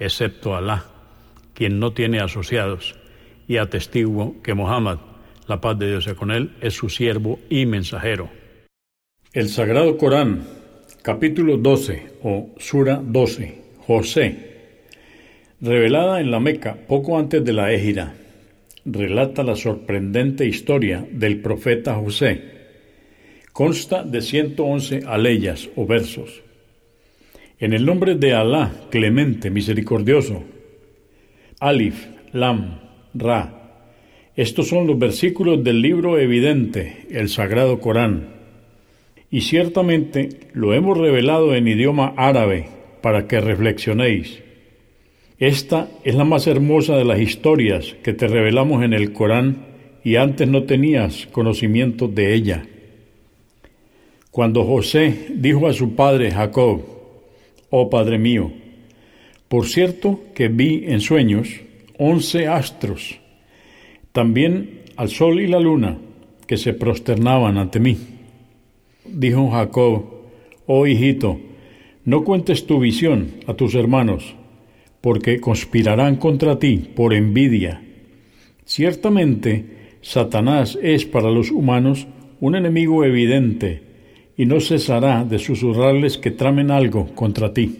excepto Alá, quien no tiene asociados, y atestiguo que Muhammad, la paz de Dios sea con él, es su siervo y mensajero. El Sagrado Corán, capítulo 12 o Sura 12, José, revelada en la Meca poco antes de la Égira, relata la sorprendente historia del profeta José. Consta de 111 aleyas o versos en el nombre de Alá, clemente, misericordioso. Alif, Lam, Ra. Estos son los versículos del libro evidente, el Sagrado Corán. Y ciertamente lo hemos revelado en idioma árabe para que reflexionéis. Esta es la más hermosa de las historias que te revelamos en el Corán y antes no tenías conocimiento de ella. Cuando José dijo a su padre Jacob, oh Padre mío. Por cierto que vi en sueños once astros, también al sol y la luna, que se prosternaban ante mí. Dijo Jacob, oh hijito, no cuentes tu visión a tus hermanos, porque conspirarán contra ti por envidia. Ciertamente, Satanás es para los humanos un enemigo evidente, y no cesará de susurrarles que tramen algo contra ti.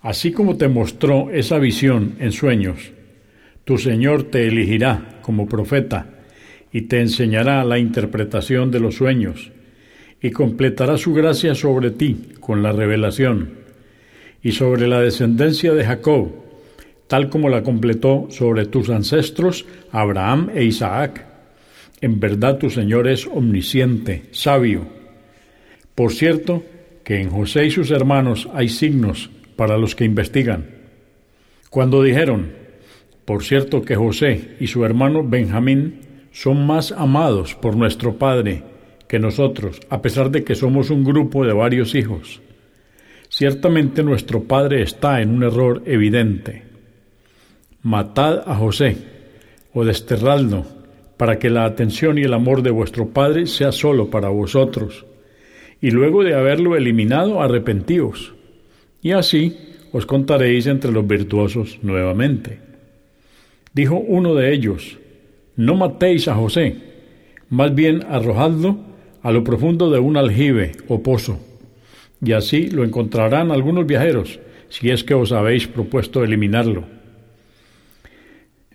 Así como te mostró esa visión en sueños, tu Señor te elegirá como profeta y te enseñará la interpretación de los sueños y completará su gracia sobre ti con la revelación y sobre la descendencia de Jacob, tal como la completó sobre tus ancestros Abraham e Isaac. En verdad tu Señor es omnisciente, sabio por cierto, que en José y sus hermanos hay signos para los que investigan. Cuando dijeron, por cierto que José y su hermano Benjamín son más amados por nuestro Padre que nosotros, a pesar de que somos un grupo de varios hijos. Ciertamente nuestro Padre está en un error evidente. Matad a José o desterradlo para que la atención y el amor de vuestro Padre sea solo para vosotros y luego de haberlo eliminado, arrepentíos, y así os contaréis entre los virtuosos nuevamente. Dijo uno de ellos, no matéis a José, más bien arrojadlo a lo profundo de un aljibe o pozo, y así lo encontrarán algunos viajeros, si es que os habéis propuesto eliminarlo.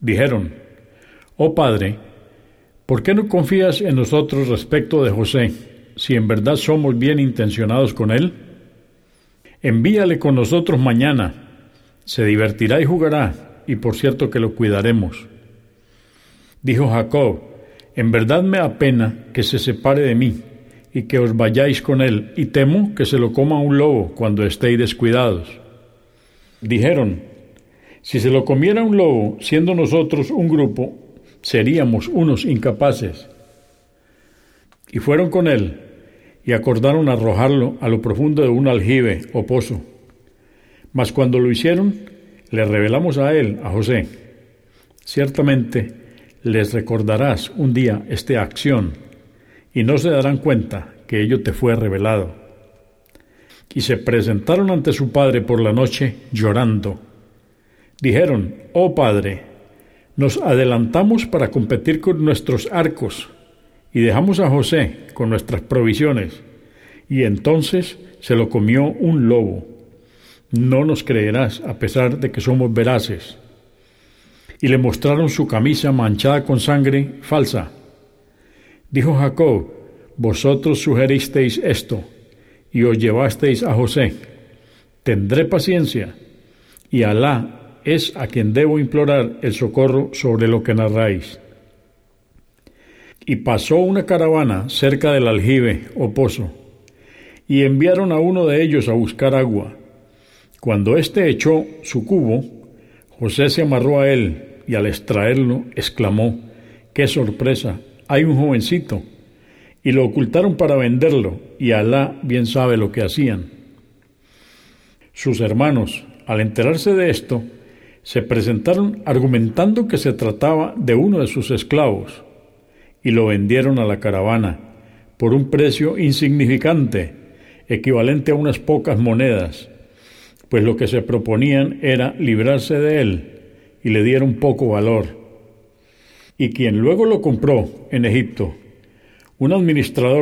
Dijeron, Oh Padre, ¿por qué no confías en nosotros respecto de José? Si en verdad somos bien intencionados con Él? Envíale con nosotros mañana, se divertirá y jugará, y por cierto que lo cuidaremos. Dijo Jacob, en verdad me apena que se separe de mí y que os vayáis con él, y temo que se lo coma un lobo cuando estéis descuidados. Dijeron, si se lo comiera un lobo, siendo nosotros un grupo, seríamos unos incapaces. Y fueron con él, y acordaron arrojarlo a lo profundo de un aljibe o pozo. Mas cuando lo hicieron, le revelamos a él, a José. Ciertamente les recordarás un día esta acción, y no se darán cuenta que ello te fue revelado. Y se presentaron ante su padre por la noche llorando. Dijeron, Oh Padre, nos adelantamos para competir con nuestros arcos y dejamos a José con nuestras provisiones, y entonces se lo comió un lobo. no nos creerás a pesar de que somos veraces. Y le mostraron su camisa manchada con sangre falsa. Dijo Jacob, vosotros sugeristeis esto y os llevasteis a José. Tendré paciencia y Alá es a quien debo implorar el socorro sobre lo que narráis. Y pasó una caravana cerca del aljibe o pozo, y enviaron a uno de ellos a buscar agua. Cuando éste echó su cubo, José se amarró a él y al extraerlo exclamó, ¡qué sorpresa! Hay un jovencito. Y lo ocultaron para venderlo, y Alá bien sabe lo que hacían. Sus hermanos, al enterarse de esto, se presentaron argumentando que se trataba de uno de sus esclavos, y lo vendieron a la caravana por un precio insignificante, equivalente a unas pocas monedas, pues lo que se proponían era librarse de él y le dieron poco valor. Y quien luego lo compró en Egipto, un administrador